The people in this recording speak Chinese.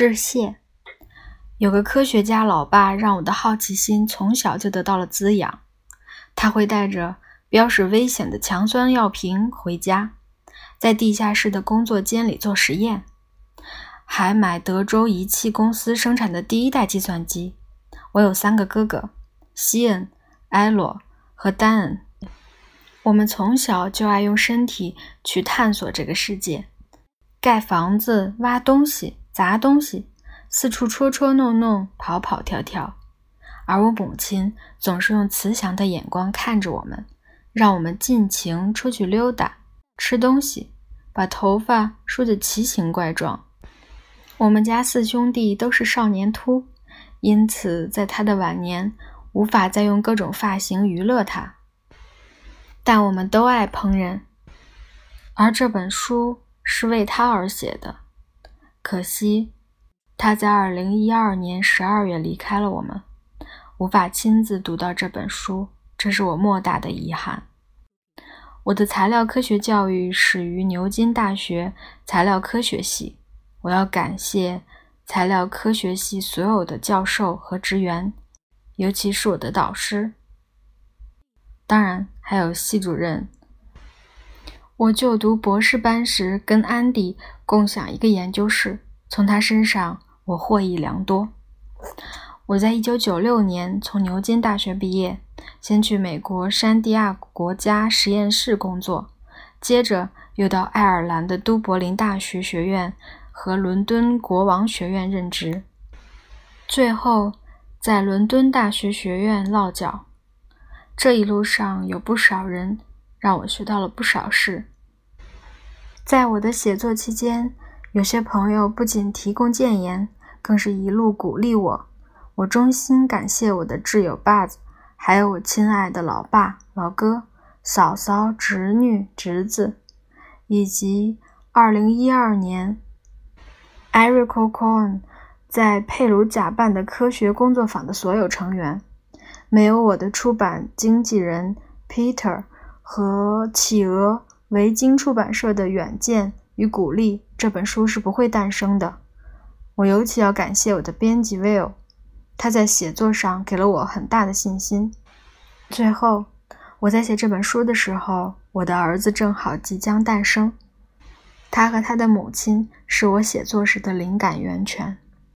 致谢。有个科学家老爸让我的好奇心从小就得到了滋养。他会带着标示危险的强酸药瓶回家，在地下室的工作间里做实验，还买德州仪器公司生产的第一代计算机。我有三个哥哥：西恩、埃罗和丹恩。我们从小就爱用身体去探索这个世界，盖房子、挖东西、砸东西。四处戳戳弄弄，跑跑跳跳，而我母亲总是用慈祥的眼光看着我们，让我们尽情出去溜达、吃东西，把头发梳得奇形怪状。我们家四兄弟都是少年秃，因此在他的晚年无法再用各种发型娱乐他。但我们都爱烹饪，而这本书是为他而写的。可惜。他在二零一二年十二月离开了我们，无法亲自读到这本书，这是我莫大的遗憾。我的材料科学教育始于牛津大学材料科学系，我要感谢材料科学系所有的教授和职员，尤其是我的导师，当然还有系主任。我就读博士班时，跟安迪共享一个研究室，从他身上。我获益良多。我在一九九六年从牛津大学毕业，先去美国山地亚国家实验室工作，接着又到爱尔兰的都柏林大学学院和伦敦国王学院任职，最后在伦敦大学学院落脚。这一路上有不少人让我学到了不少事。在我的写作期间，有些朋友不仅提供谏言。更是一路鼓励我，我衷心感谢我的挚友 Buzz，还有我亲爱的老爸、老哥、嫂嫂、侄女、侄子，以及2012年 Eric Cohen 在佩鲁贾办的科学工作坊的所有成员。没有我的出版经纪人 Peter 和企鹅维京出版社的远见与鼓励，这本书是不会诞生的。我尤其要感谢我的编辑 Will，他在写作上给了我很大的信心。最后，我在写这本书的时候，我的儿子正好即将诞生，他和他的母亲是我写作时的灵感源泉。